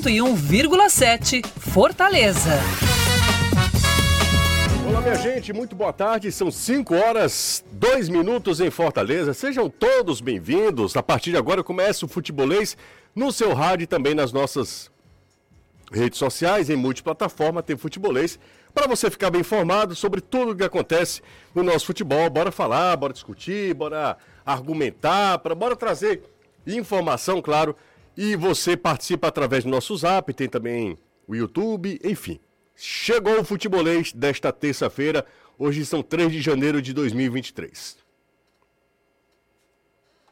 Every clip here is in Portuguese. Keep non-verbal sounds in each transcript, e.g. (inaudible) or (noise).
101,7 Fortaleza. Olá, minha gente, muito boa tarde. São 5 horas, 2 minutos em Fortaleza. Sejam todos bem-vindos. A partir de agora começa o Futebolês no seu rádio e também nas nossas redes sociais, em multiplataforma, tem Futebolês, para você ficar bem informado sobre tudo o que acontece no nosso futebol. Bora falar, bora discutir, bora argumentar, pra, bora trazer informação, claro. E você participa através do nosso zap, tem também o YouTube, enfim. Chegou o futebolês desta terça-feira. Hoje são 3 de janeiro de 2023.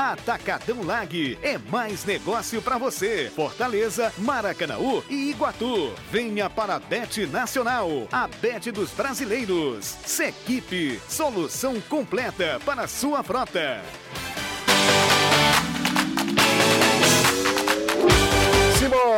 Atacadão Lag, é mais negócio para você. Fortaleza, Maracanaú e Iguatu. Venha para a Bet Nacional, a Bet dos brasileiros. Sequipe, solução completa para a sua frota.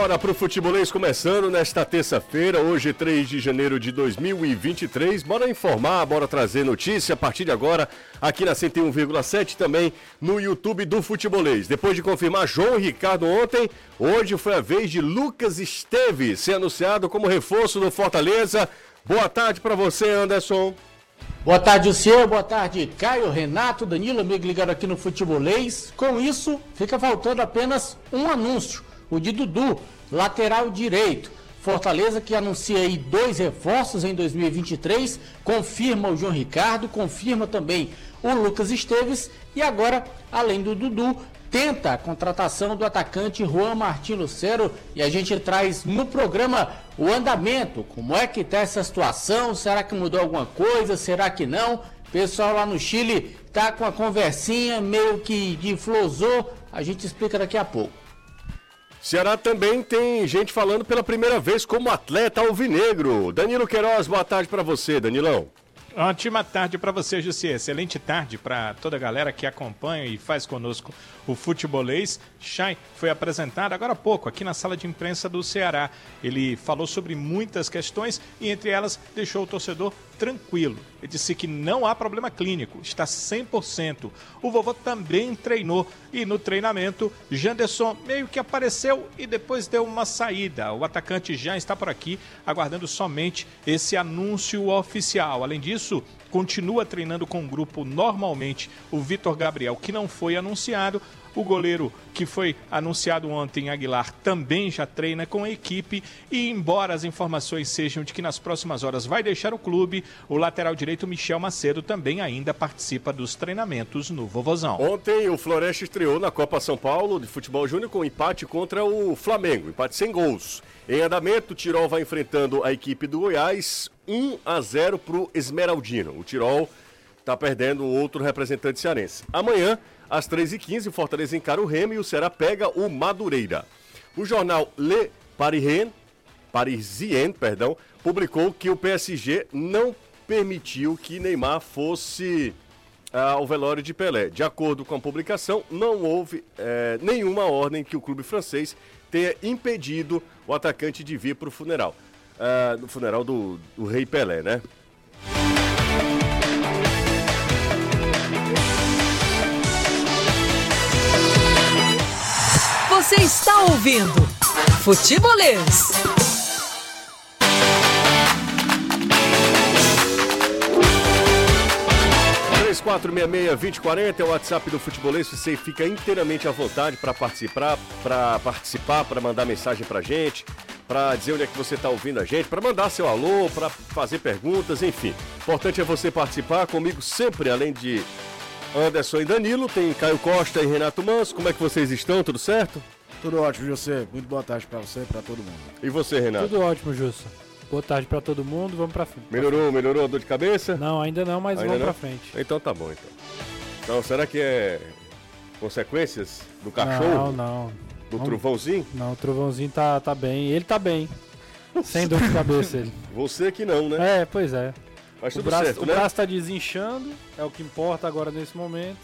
Simbora pro futebolês começando nesta terça-feira, hoje 3 de janeiro de 2023. Bora informar, bora trazer notícia a partir de agora aqui na 101,7 também no YouTube do futebolês. Depois de confirmar João Ricardo ontem, hoje foi a vez de Lucas Esteves ser anunciado como reforço do Fortaleza. Boa tarde para você, Anderson. Boa tarde, o senhor. Boa tarde, Caio, Renato, Danilo, amigo ligado aqui no Futebolês. Com isso, fica faltando apenas um anúncio o de Dudu, lateral direito. Fortaleza que anuncia aí dois reforços em 2023, confirma o João Ricardo, confirma também o Lucas Esteves e agora, além do Dudu, tenta a contratação do atacante Juan Martin Lucero e a gente traz no programa o andamento, como é que está essa situação, será que mudou alguma coisa, será que não? Pessoal lá no Chile tá com a conversinha meio que de flosou, a gente explica daqui a pouco. Ceará também tem gente falando pela primeira vez como atleta alvinegro. Danilo Queiroz, boa tarde para você, Danilão. Ótima tarde para você, Jussi. Excelente tarde para toda a galera que acompanha e faz conosco o futebolês. Chay foi apresentado agora há pouco aqui na sala de imprensa do Ceará. Ele falou sobre muitas questões e entre elas deixou o torcedor tranquilo. Ele disse que não há problema clínico, está 100%. O vovô também treinou e no treinamento, Janderson meio que apareceu e depois deu uma saída. O atacante já está por aqui, aguardando somente esse anúncio oficial. Além disso, continua treinando com o grupo normalmente o Vitor Gabriel, que não foi anunciado. O goleiro que foi anunciado ontem, Aguilar, também já treina com a equipe. E embora as informações sejam de que nas próximas horas vai deixar o clube, o lateral direito Michel Macedo também ainda participa dos treinamentos no Vovozão. Ontem o Floresta estreou na Copa São Paulo de Futebol Júnior com empate contra o Flamengo, empate sem gols. Em andamento, o Tirol vai enfrentando a equipe do Goiás, 1 a 0 para o Esmeraldino. O Tirol está perdendo outro representante cearense. Amanhã, às 3h15, o Fortaleza encara o Remo e o Ceará pega o Madureira. O jornal Le Parisien, Parisien perdão, publicou que o PSG não permitiu que Neymar fosse ah, ao velório de Pelé. De acordo com a publicação, não houve eh, nenhuma ordem que o clube francês tenha impedido o atacante de vir para o funeral. Ah, no funeral do, do rei Pelé, né? Você está ouvindo Futebolês. quatro vinte quarenta é o WhatsApp do Futebolês. Você fica inteiramente à vontade para participar, para participar, para mandar mensagem para gente, para dizer onde é que você está ouvindo a gente, para mandar seu alô, para fazer perguntas, enfim. Importante é você participar comigo sempre, além de Anderson e Danilo, tem Caio Costa e Renato Manso. Como é que vocês estão? Tudo certo? Tudo ótimo, José. Muito boa tarde pra você e pra todo mundo. E você, Renato? Tudo ótimo, Jussa. Boa tarde pra todo mundo, vamos pra frente. Melhorou, melhorou a dor de cabeça? Não, ainda não, mas Ainda vamos não? pra frente. Então tá bom, então. Então, será que é consequências do cachorro? Não, não. Do Vamos- Trovãozinho? Não, o Trovãozinho tá, tá bem. Ele tá bem. Sem dor de cabeça ele. Você que não, né? É, pois é. Mas O braço, certo, o né? braço tá desinchando, é o que importa agora nesse momento.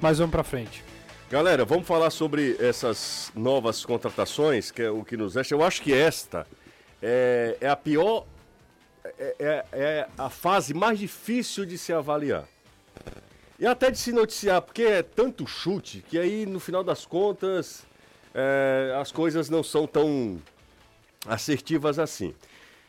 Mas vamos pra frente. Galera, vamos falar sobre essas novas contratações, que é o que nos resta. Eu acho que esta é, é a pior, é, é- é a fase mais difícil de se avaliar. E até de se noticiar, porque é tanto chute que aí, no final das contas, é, as coisas não são tão assertivas assim.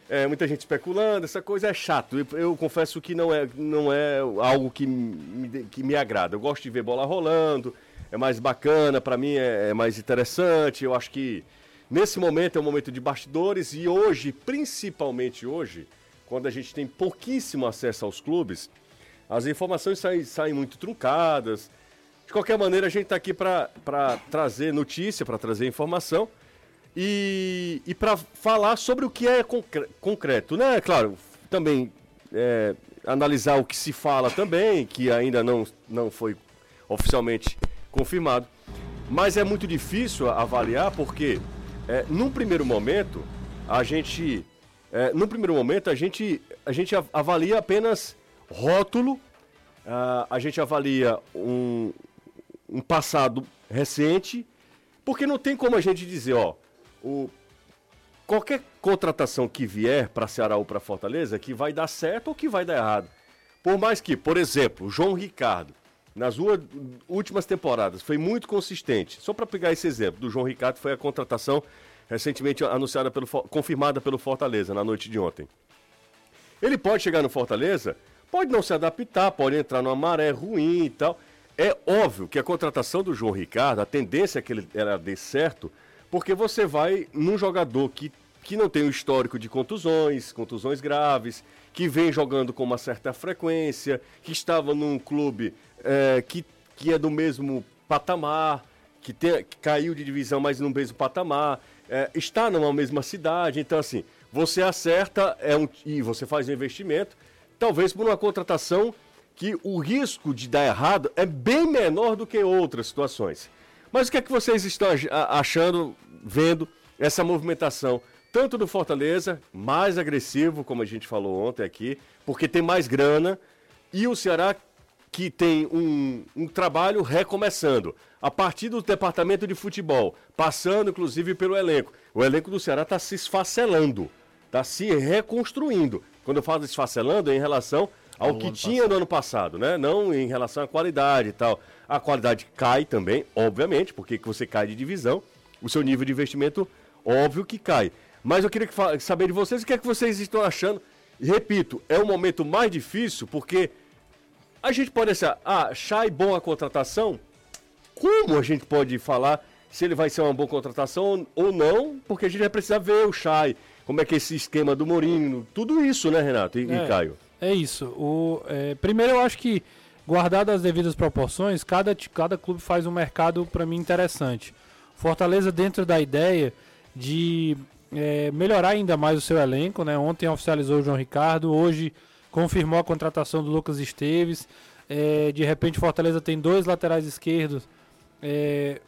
É, muita gente especulando, essa coisa é chato. Eu, eu confesso que não é, não é algo que me, que me agrada. Eu gosto de ver bola rolando, é mais bacana, para mim é, é mais interessante. Eu acho que nesse momento é um momento de bastidores e hoje, principalmente hoje, quando a gente tem pouquíssimo acesso aos clubes, as informações saem, saem muito truncadas. De qualquer maneira, a gente está aqui para trazer notícia, para trazer informação e, e para falar sobre o que é concre- concreto, né? Claro, também é, analisar o que se fala também, que ainda não, não foi oficialmente confirmado. Mas é muito difícil avaliar porque, é, num primeiro momento, a gente, é, num primeiro momento, a gente, a gente av- avalia apenas rótulo, ah, a gente avalia um, um passado recente, porque não tem como a gente dizer, ó, o, qualquer contratação que vier para Ceará ou para Fortaleza, que vai dar certo ou que vai dar errado. Por mais que, por exemplo, o João Ricardo, nas duas últimas temporadas, foi muito consistente. Só para pegar esse exemplo, do João Ricardo foi a contratação recentemente anunciada pelo confirmada pelo Fortaleza na noite de ontem. Ele pode chegar no Fortaleza, pode não se adaptar, pode entrar numa maré ruim e tal. É óbvio que a contratação do João Ricardo, a tendência é que ele ela dê certo, porque você vai num jogador que, que não tem um histórico de contusões, contusões graves, que vem jogando com uma certa frequência, que estava num clube é, que, que é do mesmo patamar, que, tem, que caiu de divisão, mas no mesmo patamar, é, está numa mesma cidade. Então, assim, você acerta é um, e você faz um investimento, talvez por uma contratação que o risco de dar errado é bem menor do que outras situações. Mas o que é que vocês estão achando, vendo essa movimentação? Tanto do Fortaleza, mais agressivo, como a gente falou ontem aqui, porque tem mais grana, e o Ceará que tem um, um trabalho recomeçando. A partir do departamento de futebol, passando inclusive pelo elenco. O elenco do Ceará está se esfacelando, está se reconstruindo. Quando eu falo esfacelando, é em relação ao que tinha no ano passado, né? Não em relação à qualidade e tal. A qualidade cai também, obviamente, porque que você cai de divisão, o seu nível de investimento, óbvio que cai. Mas eu queria que saber de vocês o que é que vocês estão achando. E, repito, é o momento mais difícil porque a gente pode achar, ah, Chay bom a contratação? Como a gente pode falar se ele vai ser uma boa contratação ou não? Porque a gente vai precisar ver o Chay, como é que é esse esquema do Mourinho, tudo isso, né, Renato e, e É. Caio? É isso. O, é, primeiro, eu acho que, guardado as devidas proporções, cada, cada clube faz um mercado, para mim, interessante. Fortaleza, dentro da ideia de é, melhorar ainda mais o seu elenco, né? Ontem oficializou o João Ricardo, hoje confirmou a contratação do Lucas Esteves. É, de repente, Fortaleza tem dois laterais esquerdos. É,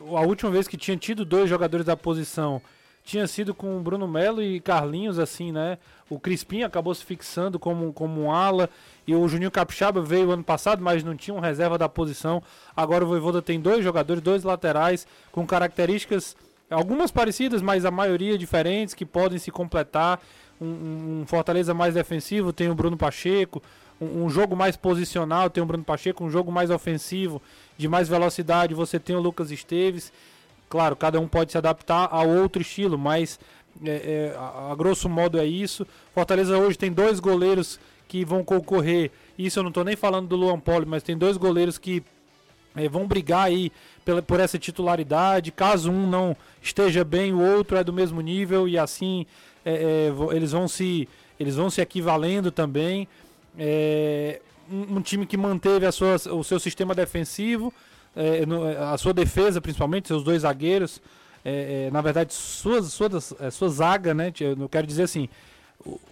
a última vez que tinha tido dois jogadores da posição tinha sido com o Bruno Melo e Carlinhos, assim, né? O Crispim acabou se fixando como, como um ala e o Juninho Capixaba veio ano passado, mas não tinha um reserva da posição. Agora o Voivoda tem dois jogadores, dois laterais com características algumas parecidas, mas a maioria diferentes que podem se completar. Um, um- um Fortaleza mais defensivo tem o Bruno Pacheco, um, um jogo mais posicional tem o Bruno Pacheco, um jogo mais ofensivo, de mais velocidade, você tem o Lucas Esteves. Claro, cada um pode se adaptar a outro estilo, mas é, é, a, a grosso modo é isso. Fortaleza hoje tem dois goleiros que vão concorrer. Isso eu não estou nem falando do Luan Poli, mas tem dois goleiros que é, vão brigar aí pela, por essa titularidade. Caso um não esteja bem, o outro é do mesmo nível e assim é, é, eles vão se eles vão se equivalendo também. É, um, um time que manteve sua, o seu sistema defensivo, é, no- a sua defesa principalmente, seus dois zagueiros. é, é, na verdade, suas, suas, é, sua zaga, né? Eu quero dizer assim.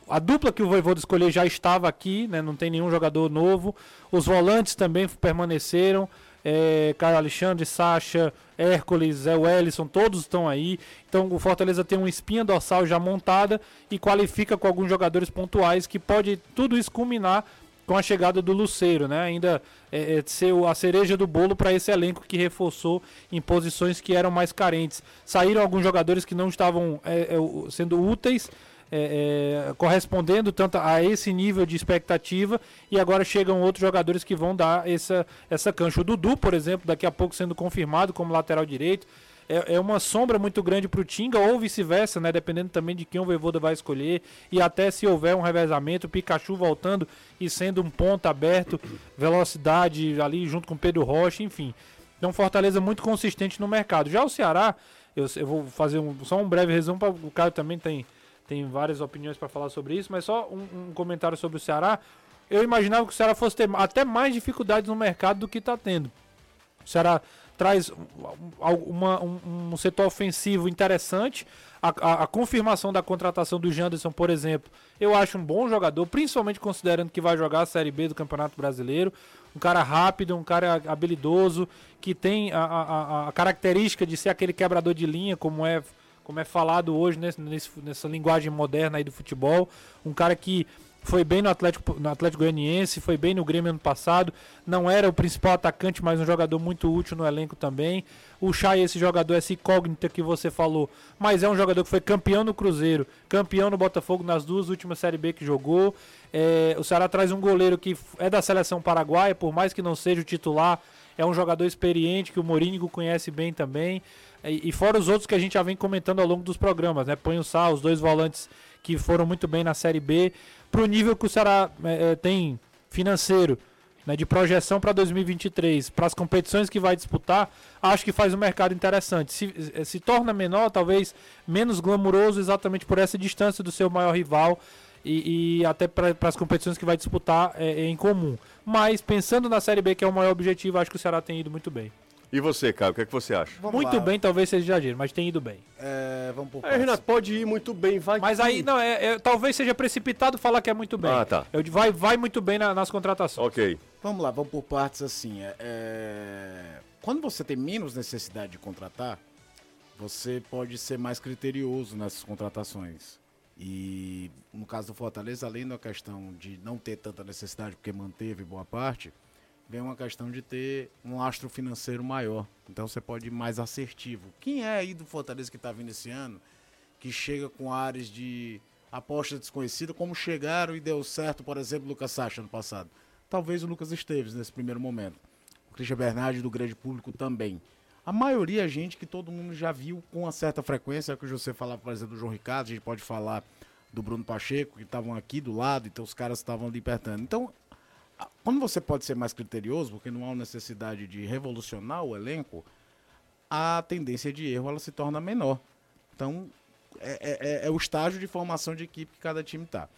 A dupla que o Voivoda escolher já estava aqui, né? Não tem nenhum jogador novo. Os volantes também permaneceram. é, Caio Alexandre, Sacha, Hércules, Zé Wellison, todos estão aí. Então o Fortaleza tem uma espinha dorsal já montada e qualifica com alguns jogadores pontuais que pode tudo isso culminar com a chegada do Luceiro, né? Ainda é, é, ser a cereja do bolo para esse elenco que reforçou em posições que eram mais carentes. Saíram alguns jogadores que não estavam é, é sendo úteis é, é, correspondendo tanto a esse nível de expectativa e agora chegam outros jogadores que vão dar essa, essa cancha. O Dudu, por exemplo, daqui a pouco sendo confirmado como lateral direito, é, é uma sombra muito grande para o Tinga ou vice-versa, né? Dependendo também de quem o Voivoda vai escolher e até se houver um revezamento, Pikachu voltando e sendo um ponto aberto, velocidade ali junto com Pedro Rocha, enfim. Então Fortaleza muito consistente no mercado. Já o Ceará, eu, eu vou fazer um, só um breve resumo para o Caio também tem tem várias opiniões para falar sobre isso, mas só um, um, comentário sobre o Ceará. Eu imaginava que o Ceará fosse ter até mais dificuldades no mercado do que está tendo. O Ceará traz uma, um, um, setor ofensivo interessante. A, a, a, confirmação da contratação do Janderson, por exemplo, eu acho um bom jogador, principalmente considerando que vai jogar a Série B do Campeonato Brasileiro. Um cara rápido, um cara habilidoso, que tem a, a, característica de ser aquele quebrador de linha, como é como é falado hoje nesse, nessa linguagem moderna aí do futebol. Um cara que foi bem no Atlético, no Atlético Goianiense, foi bem no Grêmio ano passado. Não era o principal atacante, mas um jogador muito útil no elenco também. O Chay, esse jogador, essa incógnita que você falou, mas é um jogador que foi campeão no Cruzeiro, campeão no Botafogo nas duas últimas Série B que jogou. É, o Ceará traz um goleiro que é da seleção paraguaia, por mais que não seja o titular, é um jogador experiente que o Morínigo conhece bem também. E, fora os outros que a gente já vem comentando ao longo dos programas, né? Põe o Sá, os dois volantes que foram muito bem na Série B, para o nível que o Ceará é, é, tem financeiro, né, de projeção para 2023, para as competições que vai disputar, acho que faz um mercado interessante. Se, é, se torna menor, talvez menos glamuroso, exatamente por essa distância do seu maior rival e, e até para as competições que vai disputar é, é em comum. Mas pensando na Série B, que é o maior objetivo, acho que o Ceará tem ido muito bem. E você, Caio, o que, é que você acha? Vamos muito lá. bem, talvez seja exagero, mas tem ido bem. É, vamos por é, Renato, pode ir muito bem, vai. Mas aí, não, é, é, talvez seja precipitado falar que é muito bem. Ah, tá. Eu, vai, vai muito bem na, nas contratações. Ok. Vamos lá, vamos por partes assim. É, é, quando você tem menos necessidade de contratar, você pode ser mais criterioso nessas contratações. E no caso do Fortaleza, além da questão de não ter tanta necessidade, porque manteve boa parte vem uma questão de ter um astro financeiro maior. Então você pode ir mais assertivo. Quem é aí do Fortaleza que está vindo esse ano, que chega com áreas de aposta desconhecida, como chegaram e deu certo, por exemplo, o Lucas Sacha no passado? Talvez o Lucas Esteves nesse primeiro momento. O Christian Bernardi do grande público também. A maioria é gente que todo mundo já viu com uma certa frequência, é o que você falava, por exemplo, do João Ricardo, a gente pode falar do Bruno Pacheco, que estavam aqui do lado, então os caras estavam ali. Então, quando você pode ser mais criterioso, porque não há necessidade de revolucionar o elenco, a tendência de erro ela se torna menor. Então, é, é, é, é o estágio de formação de equipe que cada time está.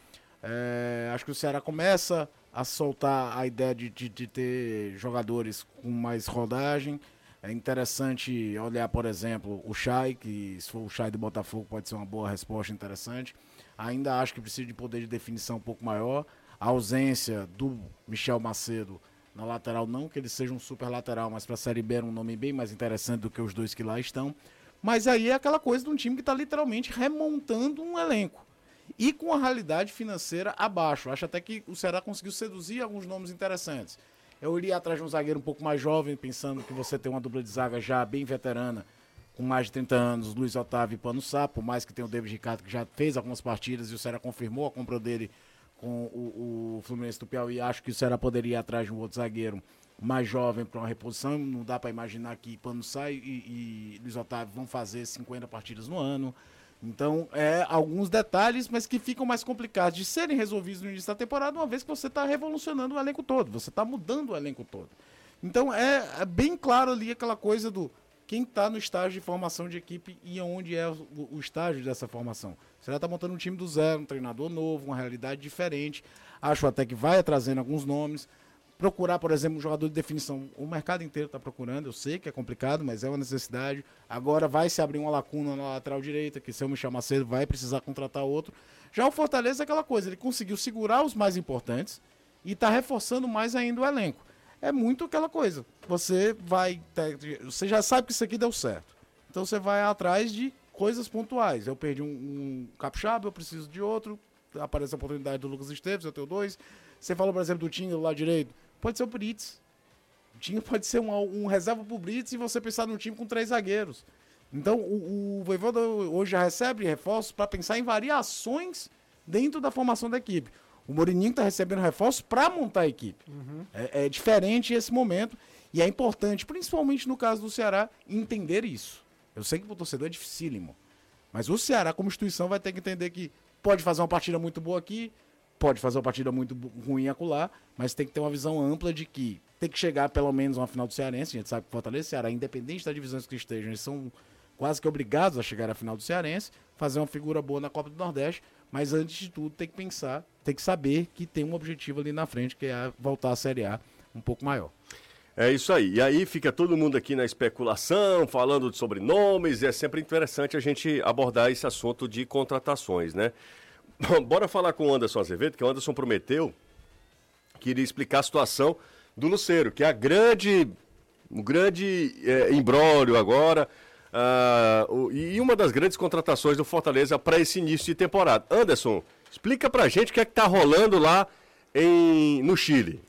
É, acho que o Ceará começa a soltar a ideia de, de, de, ter jogadores com mais rodagem. É interessante olhar, por exemplo, o Chay, que se for o Chay do Botafogo pode ser uma boa resposta interessante. Ainda acho que precisa de poder de definição um pouco maior a ausência do Michel Macedo na lateral, não que ele seja um super lateral, mas para a Série B era um nome bem mais interessante do que os dois que lá estão. Mas aí é aquela coisa de um time que está literalmente remontando um elenco. E com a realidade financeira abaixo. Acho até que o Ceará conseguiu seduzir alguns nomes interessantes. Eu iria atrás de um zagueiro um pouco mais jovem, pensando que você tem uma dupla de zaga já bem veterana, com mais de 30 anos, Luiz Otávio e Pano Sapo, mais que tenha o David Ricardo, que já fez algumas partidas e o Ceará confirmou a compra dele com o, o Fluminense do Piauí. Acho que o Ceará poderia ir atrás de um outro zagueiro mais jovem para uma reposição. Não dá para imaginar que Pano Sai e, e Luiz Otávio vão fazer 50 partidas no ano. Então, é alguns detalhes, mas que ficam mais complicados de serem resolvidos no início da temporada, uma vez que você está revolucionando o elenco todo, você está mudando o elenco todo. Então, é, é, bem claro ali aquela coisa do quem está no estágio de formação de equipe e onde é o, o estágio dessa formação. Você já está montando um time do zero, um treinador novo, uma realidade diferente. Acho até que vai trazendo alguns nomes. Procurar, por exemplo, um jogador de definição. O mercado inteiro está procurando, eu sei que é complicado, mas é uma necessidade. Agora vai se abrir uma lacuna na lateral direita, que se eu me chamar cedo vai precisar contratar outro. Já o Fortaleza é aquela coisa, ele conseguiu segurar os mais importantes e está reforçando mais ainda o elenco. É muito aquela coisa. Você vai. Você já sabe que isso aqui deu certo. Então você vai atrás de coisas pontuais. Eu perdi um, um capixaba, eu preciso de outro. Aparece a oportunidade do Lucas Esteves, eu tenho dois. Você falou, por exemplo, do Tinga lado direito. Pode ser o Brits. O Tinga pode ser um, um reserva pro Brits e você pensar num time com três zagueiros. Então o, o Voivoda hoje já recebe reforços para pensar em variações dentro da formação da equipe. O Morininho está recebendo reforços para montar a equipe. Uhum. É, é, diferente esse momento e é importante, principalmente no caso do Ceará, entender isso. Eu sei que para o torcedor é dificílimo, mas o Ceará, como instituição, vai ter que entender que pode fazer uma partida muito boa aqui, pode fazer uma partida muito ruim acolá, mas tem que ter uma visão ampla de que tem que chegar pelo menos a uma final do Cearense. A gente sabe que Fortaleza e Ceará, independente das divisões que estejam, eles são quase que obrigados a chegar à final do Cearense, fazer uma figura boa na Copa do Nordeste, mas antes de tudo tem que pensar, tem que saber que tem um objetivo ali na frente, que é voltar à Série A um pouco maior. É isso aí. E aí fica todo mundo aqui na especulação, falando sobre nomes, e é sempre interessante a gente abordar esse assunto de contratações, né? (laughs) Bora falar com o Anderson Azevedo, que o Anderson prometeu que iria explicar a situação do Luceiro, que é a grande, um grande é, agora, Uh, e uma das grandes contratações do Fortaleza para esse início de temporada. Anderson, explica para a gente o que é que está rolando lá em, no Chile.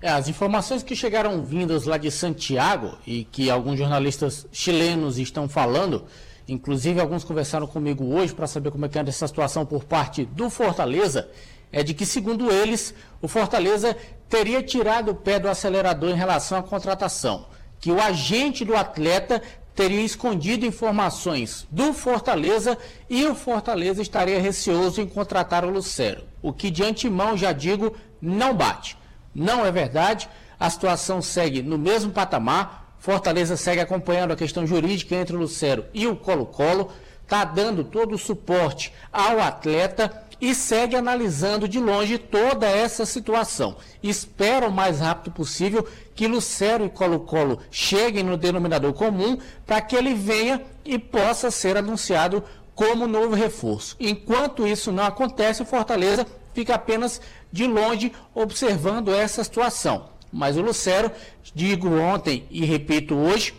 É, as informações que chegaram vindas lá de Santiago e que alguns jornalistas chilenos estão falando, inclusive alguns conversaram comigo hoje para saber como é que anda essa situação por parte do Fortaleza, é de que, segundo eles, o Fortaleza teria tirado o pé do acelerador em relação à contratação. Que o agente do atleta teria escondido informações do Fortaleza e o Fortaleza estaria receoso em contratar o Lucero. O que de antemão já digo não bate. Não é verdade. A situação segue no mesmo patamar. Fortaleza segue acompanhando a questão jurídica entre o Lucero e o Colo-Colo, está dando todo o suporte ao atleta e segue analisando de longe toda essa situação. Espera o mais rápido possível que Lucero e Colo-Colo cheguem no denominador comum para que ele venha e possa ser anunciado como novo reforço. Enquanto isso não acontece, o Fortaleza fica apenas de longe observando essa situação. Mas o Lucero, digo ontem e repito hoje,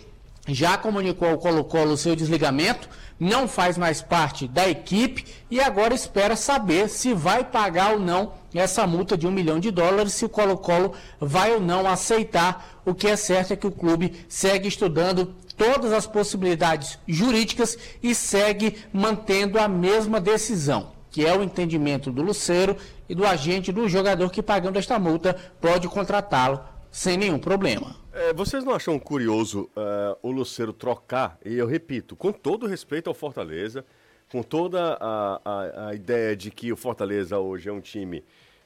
já comunicou ao Colo-Colo o seu desligamento não faz mais parte da equipe e agora espera saber se vai pagar ou não essa multa de um milhão de dólares, se o Colo-Colo vai ou não aceitar. O que é certo é que o clube segue estudando todas as possibilidades jurídicas e segue mantendo a mesma decisão, que é o entendimento do Luceiro e do agente do jogador que, pagando esta multa, pode contratá-lo sem nenhum problema. É, vocês não acham curioso uh, o Luceiro trocar, e eu repito, com todo respeito ao Fortaleza, com toda a, a, a, ideia de que o Fortaleza hoje é um time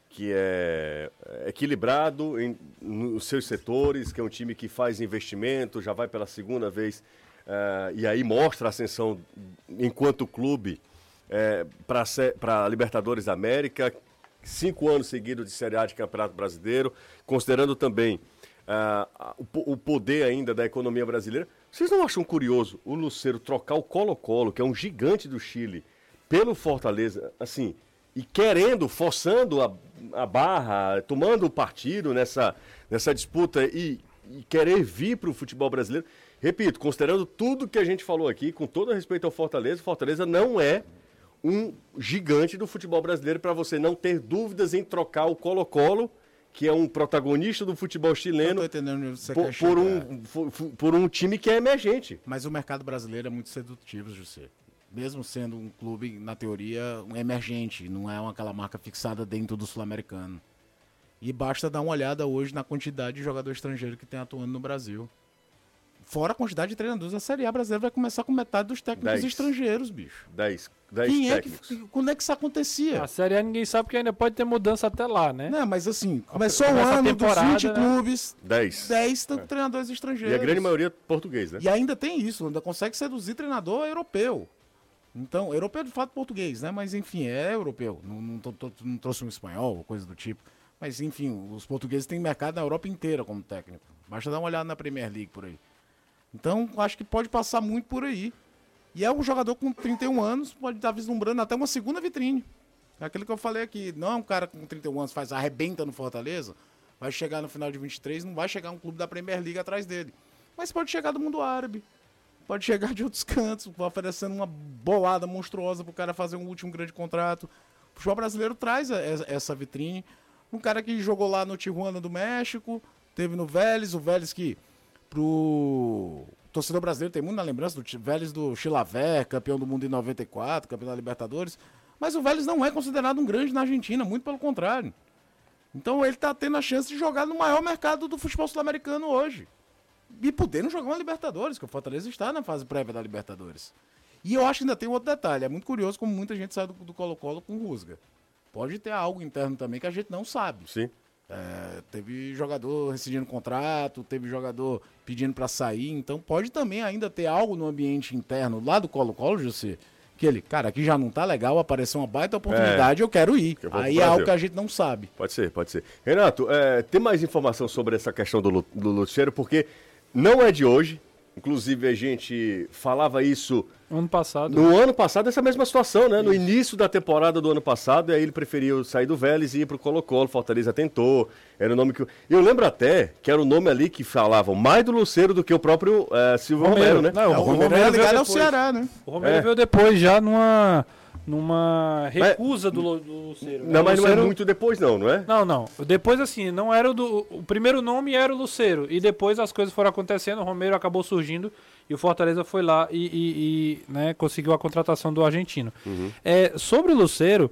que é, é equilibrado em, nos seus setores, que é um time que faz investimento, já vai pela segunda vez, uh, e aí mostra a ascensão enquanto clube é, para a Libertadores da América, cinco anos seguidos de Série A de Campeonato Brasileiro, considerando também uh, o, o, poder ainda da economia brasileira. Vocês não acham curioso o Luceiro trocar o Colo-Colo, que é um gigante do Chile, pelo Fortaleza, assim, e querendo, forçando a, a barra, tomando o partido nessa, nessa disputa e, e querer vir para o futebol brasileiro? Repito, considerando tudo que a gente falou aqui, com todo respeito ao Fortaleza, Fortaleza não é um gigante do futebol brasileiro para você não ter dúvidas em trocar o Colo-Colo que é um protagonista do futebol chileno por, por, um, por, um time que é emergente. Mas o mercado brasileiro é muito sedutivo, José. Mesmo sendo um clube, na teoria, um emergente, não é uma, aquela marca fixada dentro do sul-americano. E basta dar uma olhada hoje na quantidade de jogador estrangeiro que tem atuando no Brasil. Fora a quantidade de treinadores, a Série A brasileira vai começar com metade dos técnicos Dez. estrangeiros, bicho. 10. Quem técnicos. é que, quando é que isso acontecia? A Série A ninguém sabe porque ainda pode ter mudança até lá, né? Não, mas assim, começou o ano dos 20 né? clubes. 10. 10 é. treinadores estrangeiros. E a grande maioria português, né? E ainda tem isso, ainda consegue seduzir treinador europeu. Então, europeu de fato português, né? Mas enfim, é europeu. Não, não, não trouxe um espanhol, coisa do tipo. Mas enfim, os portugueses têm mercado na Europa inteira como técnico. Basta dar uma olhada na Premier League por aí. Então, acho que pode passar muito por aí. E é um jogador com 31 anos, pode estar vislumbrando até uma segunda vitrine. É aquilo que eu falei aqui, não é um cara com 31 anos faz arrebenta no Fortaleza, Vai chegar no final de 23, não vai chegar um clube da Premier League atrás dele. Mas pode chegar do mundo árabe. Pode chegar de outros (laughs) cantos, oferecendo uma bolada monstruosa pro cara fazer um último grande contrato. O futebol brasileiro traz essa vitrine. Um cara que jogou lá no Tijuana do México, teve no Vélez, o Vélez que pro torcedor brasileiro tem muito na lembrança do Vélez do Chilaver, campeão do mundo em 94, campeão da Libertadores. Mas o Vélez não é considerado um grande na Argentina, muito pelo contrário. Então ele tá tendo a chance de jogar no maior mercado do futebol sul-americano hoje. E podendo jogar uma Libertadores, que o Fortaleza está na fase prévia da Libertadores. E eu acho que ainda tem outro detalhe. É muito curioso como muita gente sai do do Colo-Colo com rusga. Pode ter algo interno também que a gente não sabe. Sim. É, teve jogador rescindindo contrato, teve jogador pedindo para sair, então pode também ainda ter algo no ambiente interno lá do Colo-Colo, José, que ele, cara, aqui já não tá legal, apareceu uma baita oportunidade, eu quero ir. eu vou pro Aí é algo que a gente não sabe. Pode ser, pode ser. Renato, é, tem mais informação sobre essa questão do, do Luciano, porque não é de hoje. Inclusive, a gente falava isso Ano passado. no ano passado, essa mesma situação, né? No início da temporada do ano passado, e aí ele preferiu sair do Vélez e ir pro Colo-Colo. Fortaleza tentou. Era o nome que. Eu lembro até que era o nome ali que falavam mais do Luceiro do que o próprio é, Silvio Romero, né? Não, É, o o Romero, Romero é ligado ao. Ceará, né? O Romero É. veio depois, já numa, numa recusa do, Lu- do Luceiro. Não, O mas não é muito depois, não, não é? Não, não. Depois, assim, não era o do. O primeiro nome era o Luceiro. E depois as coisas foram acontecendo, o Romero acabou surgindo e o Fortaleza foi lá e, e- e, né, conseguiu a contratação do argentino. É, sobre o Luceiro,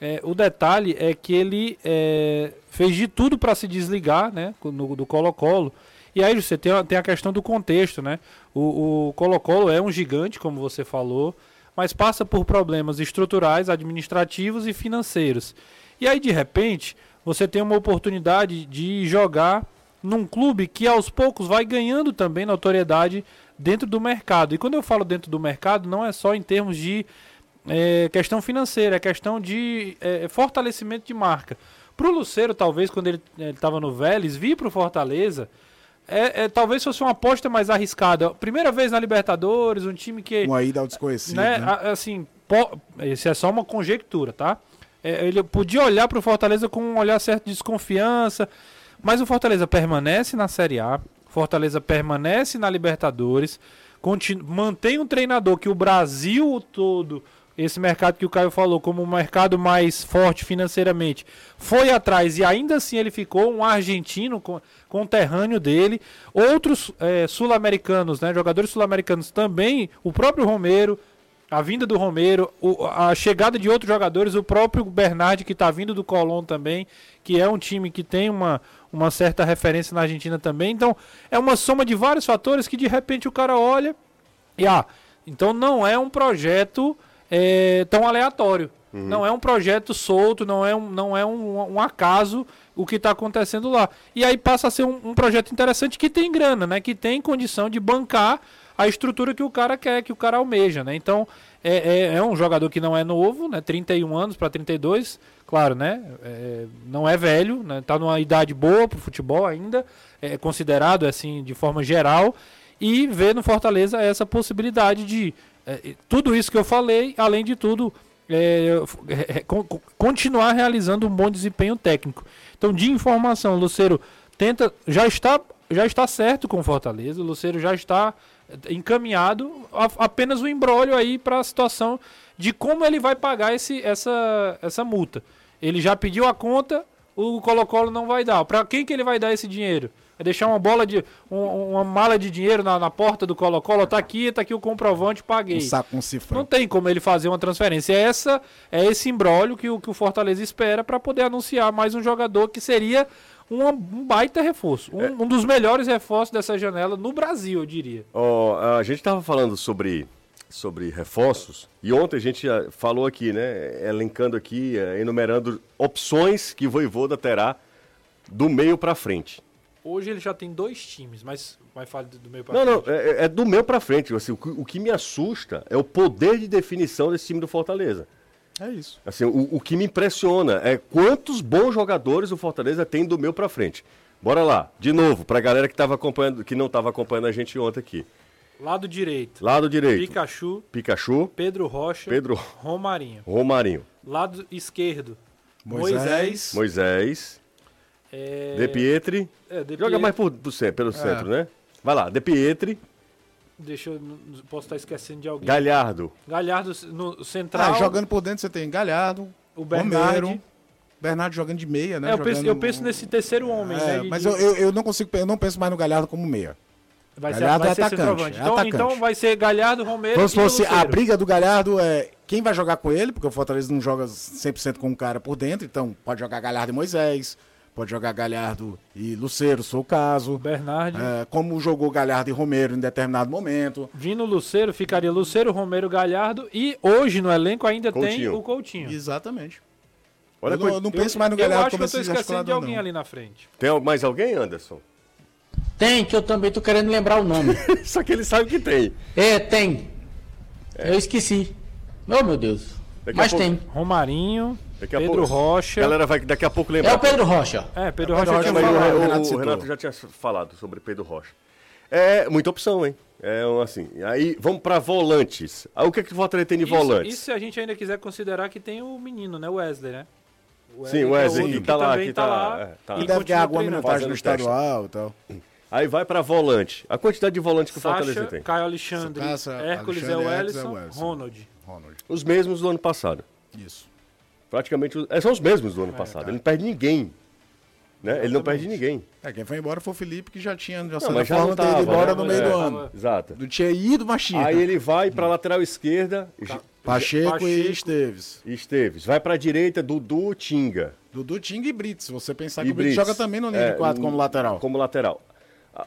é, o detalhe é que ele é, fez de tudo para se desligar né, no- do Colo-Colo. E aí você tem, a- tem a questão do contexto, né? O o Colo-Colo é um gigante, como você falou, mas passa por problemas estruturais, administrativos e financeiros. E aí, de repente, você tem uma oportunidade de jogar num clube que aos poucos vai ganhando também notoriedade dentro do mercado. E quando eu falo dentro do mercado, não é só em termos de é, questão financeira, é questão de é, fortalecimento de marca. Para o Luceiro, talvez, quando ele estava no Vélez, vir para o Fortaleza, é, é, talvez fosse uma aposta mais arriscada. Primeira vez na Libertadores, um time que Uma ida ao desconhecido, né, né? assim, po- isso é só uma conjectura, tá? É, ele podia olhar para o Fortaleza com um olhar certo de desconfiança, mas o Fortaleza permanece na Série A, Fortaleza permanece na Libertadores, continu- mantém um treinador que o Brasil todo, esse mercado que o Caio falou, como um mercado mais forte financeiramente, foi atrás e ainda assim ele ficou um argentino con- conterrâneo dele, outros eh, sul-americanos, né, jogadores sul-americanos também, o próprio Romero, a vinda do Romero, o- a chegada de outros jogadores, o próprio Bernardi que está vindo do Colón também, que é um time que tem uma, uma certa referência na Argentina também. Então, é uma soma de vários fatores que de repente o cara olha e ah, então não é um projeto eh, tão aleatório. Não é um projeto solto, não é um, não é um, um acaso o que está acontecendo lá. E aí passa a ser um, um projeto interessante que tem grana, né? Que tem condição de bancar a estrutura que o cara quer, que o cara almeja, né? Então, é, é, é um jogador que não é novo, né? 31 anos para 32, claro, né? É, não é velho, né? Tá numa idade boa pro futebol ainda, é considerado assim de forma geral e vê no Fortaleza essa possibilidade de é, tudo isso que eu falei, além de tudo, é, é, con- continuar realizando um bom desempenho técnico. Então, de informação, Luceiro tenta, já está, já está certo com Fortaleza, o Luceiro já está encaminhado, a- apenas o embrólio aí para a situação de como ele vai pagar esse, essa, essa multa. Ele já pediu a conta, o Colo-Colo não vai dar. Para quem que ele vai dar esse dinheiro? Vai deixar uma bola de um- uma mala de dinheiro na, na porta do Colo-Colo, tá aqui, tá aqui o comprovante, paguei. Um saco com Não cifrão. tem como ele fazer uma transferência. Essa é esse embrólio que o, que o Fortaleza espera para poder anunciar mais um jogador que seria um, um baita reforço. Um, um dos melhores reforços dessa janela no Brasil, eu diria. Ó, a gente estava falando sobre, sobre reforços e ontem a gente ah, falou aqui, né? Elencando aqui, eh, enumerando opções que o Voivoda terá do meio para frente. Hoje ele já tem dois times, mas vai falar do meio para Não, não, é, é do meu para frente. Assim, o, que- o que me assusta é o poder de definição desse time do Fortaleza. É isso. Assim, o, o que me impressiona é quantos bons jogadores o Fortaleza tem do meu para frente. Bora lá, de novo, pra galera que, tava acompanhando, que não estava acompanhando a gente ontem aqui. Lado direito, Lado direito, Pikachu, Pikachu, Pedro Rocha, Pedro Romarinho. Romarinho, Lado esquerdo, Moisés. Moisés, Moisés, É, De Pietri. é, De Joga Pietri- mais por, por centro, pelo centro, né? Vai lá, De Pietri, Deixa eu. não- Posso estar esquecendo de alguém. Galhardo. Galhardo no central. Ah, jogando por dentro você tem Galhardo, o Bernardo. Romero, Bernardo jogando de meia, né? É, eu, penso, eu penso nesse terceiro homem, É, né? mas de- eu, eu, eu não consigo, eu não penso mais no Galhardo como meia. vai ser, Galhardo vai é ser atacante, é Então, atacante. então vai ser Galhardo, Romero e supor se a Lucero. briga do Galhardo é quem vai jogar com ele, porque o Fortaleza não joga 100% com o cara por dentro, então pode jogar Galhardo e Moisés, pode jogar Galhardo e Luceiro, for o caso. Bernardo. É, como jogou Galhardo e Romero em determinado momento. Vindo Luceiro, ficaria Luceiro, Romero, Galhardo e hoje no elenco ainda tem Coutinho. o Coutinho. Exatamente. Olha, eu não, eu não Eu- penso mais no eu Galhardo acho que eu tô esse esquecendo de alguém não. ali na frente. tem mais alguém, Anderson? Tem, que eu também tô querendo lembrar o nome. (laughs) Só que ele sabe que tem. é, tem. Eu esqueci. Oh, meu Deus. Daqui Mas pouco- tem. Romarinho, Daqui a Pedro pouco- Rocha. Galera vai daqui a pouco lembrar. É o Pedro Rocha. É, Pedro É, Rocha Pedro tinha Rocha vai- falado. o- Renato o. Renato já tinha falado sobre Pedro Rocha. É muita opção, hein? É assim. Aí vamos pra volantes. Ah, o que, que o Fortaleza tem de Isso, volantes? isso se a gente ainda quiser considerar que tem o menino, né? O Wesley, né? O Sim, o que é Wesley que tá lá, que tá- é, tá. e deve ganhar alguma minutagem no estadual e tal. Aí vai pra volante. A quantidade de volantes que o Fortaleza Sacha, tem. Caio Alexandre, Sacha, Hércules é Alexandre, o Hércules é Ellison, o Ellison. Ronald. Ronald. Os mesmos do ano passado. Isso. Praticamente os- é, são os mesmos É, do ano passado. cara. Ele não perde ninguém. Né? Ele não perde ninguém. É, quem foi embora foi o Felipe, que já tinha já mas já não tava, embora né? no meio É. do ano. Exato. Não tinha ido, mas tinha. Aí ele vai pra lateral esquerda. Pacheco, Pacheco. e Esteves. Esteves. Vai pra direita, Dudu, Tinga. Dudu, Ting e Brits. Se você pensar E que o Brits joga também no linha É, de 4 como lateral. Como lateral.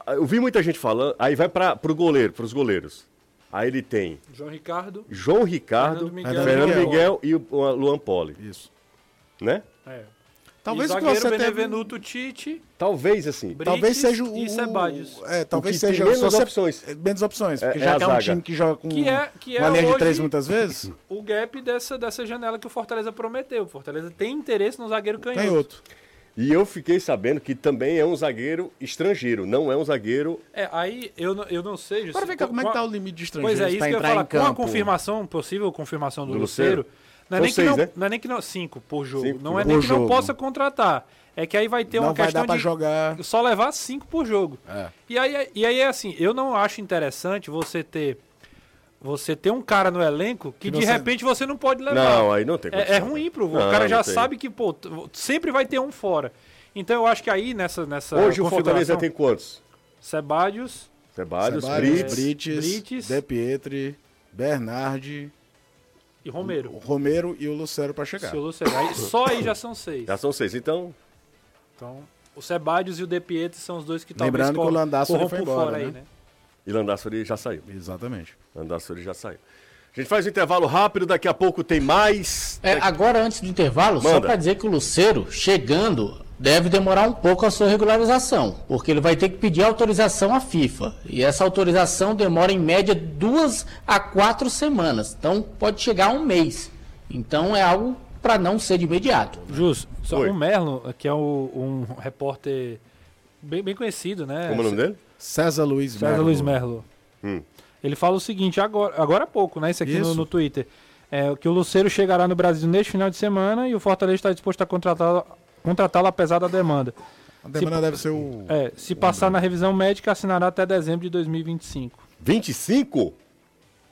Eu vi muita gente falando. Aí vai para pro goleiro, pros goleiros. Aí ele tem João Ricardo. João Ricardo, Fernando Miguel. Fernando Miguel. E o Luan Poli, Isso. né? É. Talvez e zagueiro você teve... Benevenuto Tite, Talvez assim. Brites Talvez seja o... e Sebadios. É, talvez seja... menos você- opções. é, Menos opções. É- Porque é já que é um time que joga com Que é- que é uma linha de três muitas vezes, o gap dessa, dessa janela que o Fortaleza prometeu. O Fortaleza tem interesse no zagueiro canhoto. tem outro. E eu fiquei sabendo que também é um zagueiro estrangeiro, não é um zagueiro. É, aí eu, não- eu não sei. Agora vem cá, como é que tá o limite de Pois estrangeiros é, isso que eu ia falar. Com a confirmação, possível confirmação do, Do Luceiro, Luceiro. não é, nem que seis, não, né? não é nem que não. Cinco por jogo. Cinco não por é jogo. nem que não Por possa jogo. contratar. É que aí vai ter Não uma vai questão dar pra de jogar... só levar cinco por jogo. É. E aí, e aí é assim, eu não acho interessante você ter. Você ter um cara no elenco que, Que de você- repente você não pode levar. Não, aí não tem É, é condição, ruim né? pro Não, O cara já tem. sabe que, pô, sempre vai ter um fora. Então eu acho que aí nessa. nessa Hoje o Fortaleza tem quantos? Sebadios, Sebadios, Sebadios, Brits, Brites, Brites. De Pietri, Bernardi, e Romero. o Romero e o Lucero pra chegar. Se o Luciano- aí- (coughs) só aí já são seis. já são seis. Então, Então, o Sebadios e o De Pietri são os dois que talvez Lembrando que o corram foi embora, fora né? aí, né? E Landassori já saiu. Exatamente. Landassori já saiu. A gente faz um intervalo rápido, daqui a pouco tem mais. É, agora, antes do intervalo, só Manda. para dizer que o Luceiro, chegando, deve demorar um pouco a sua regularização, porque ele vai ter que pedir autorização à FIFA. E essa autorização demora em média duas a quatro semanas. Então, pode chegar a um mês. Então, é algo para não ser de imediato. Jus, só Oi. o Merlo, que é o- um repórter bem, bem conhecido, né? Como é o nome dele? César Luiz César Merlo. Luiz Merlo. Hum. Ele fala o seguinte, agora, agora há pouco, né? Isso aqui no, Isso. no Twitter. É, que o Luceiro chegará no Brasil neste final de semana e o Fortaleza está disposto a contratá-lo apesar da demanda. A demanda deve ser o... É, se passar na revisão médica, assinará até dezembro de 2025. 25?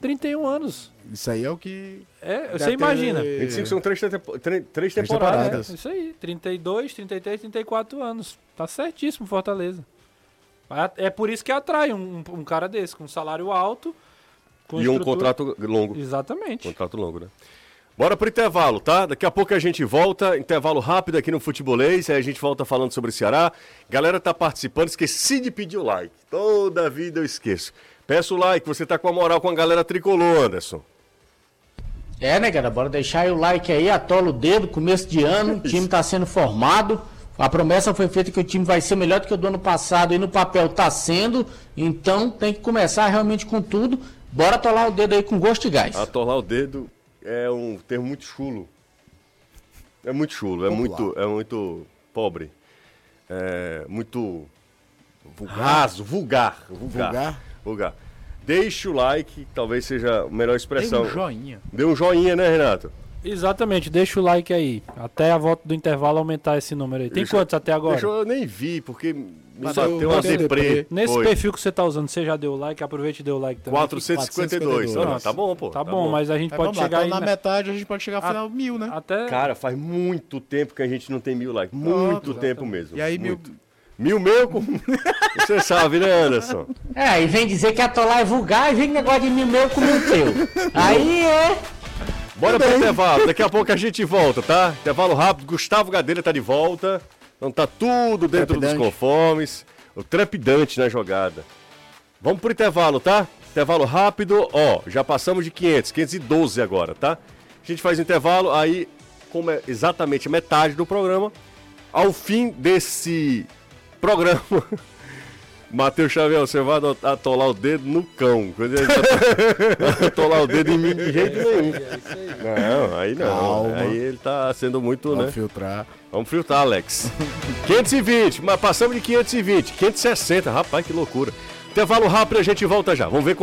31 anos. Isso aí é o que... É, você ter- imagina. 25 são três, três Três temporadas. temporadas. É, isso aí, 32, 33, 34 anos. Tá certíssimo Fortaleza. É é por isso que atrai um, um cara desse, com um salário alto. Com E um estrutura- contrato longo. Exatamente. Contrato longo, né? Bora pro intervalo, tá? Daqui a pouco a gente volta, intervalo rápido aqui no Futebolês, aí a gente volta falando sobre o Ceará. Galera tá participando, esqueci de pedir o like. Toda vida eu esqueço. Peço o like, você tá com a moral com a galera tricolor, Anderson. É, né, galera? Bora deixar aí o like aí, atola o dedo, começo de ano, (laughs) o time tá sendo formado. A promessa foi feita que o time vai ser melhor do que o do ano passado e no papel tá sendo. Então tem que começar realmente com tudo. Bora atolar o dedo aí com gosto e gás. Atolar o dedo é um termo muito chulo. É muito chulo, é muito, é muito pobre. É muito raso, vulgar, vulgar. Vulgar? Vulgar. Deixe o like, talvez seja a melhor expressão. um joinha. Dê um joinha, né, Renato? Exatamente, deixa o like aí. Até a volta do intervalo aumentar esse número aí. Tem Deixa- quantos até agora? Deixa eu, nem vi, porque me Bateu- uma deprê. Nesse Foi. perfil que você tá usando, você já deu like? Aproveite e deu like também. 452. 452. Não, não, tá bom, pô. Tá, bom, mas a gente Mas pode lá, chegar então aí na na- metade a gente pode chegar ao A- final mil, né? até Cara, faz muito tempo que a gente não tem mil likes. Muito tempo mesmo. E aí, mil. Muito. Mil meu? com- (laughs) Você sabe, né, Anderson? É, e vem dizer que atolar é vulgar e vem negócio de mil meu com mil teu. Aí é. Bora pro intervalo. Daqui a pouco a gente volta, tá? Intervalo rápido. Gustavo Gadelha tá de volta. Então tá tudo dentro dos Trepidante. conformes. O trepidante na jogada. Vamos pro intervalo, tá? Intervalo rápido. Ó, já passamos de 500. 512 agora, tá? A gente faz intervalo. Aí, como é exatamente metade do programa, ao fim desse programa. (laughs) Matheus Xavier, você vai atolar o dedo no cão. Quando ele vai (laughs) atolar o dedo em mim de jeito nenhum. Não, aí não. Calma. Aí ele tá sendo muito, Vamos né? filtrar. Vamos filtrar, Alex. (laughs) 520, mas passamos de 520. 560, rapaz, que loucura. Intervalo rápido, a gente volta já. Vamos ver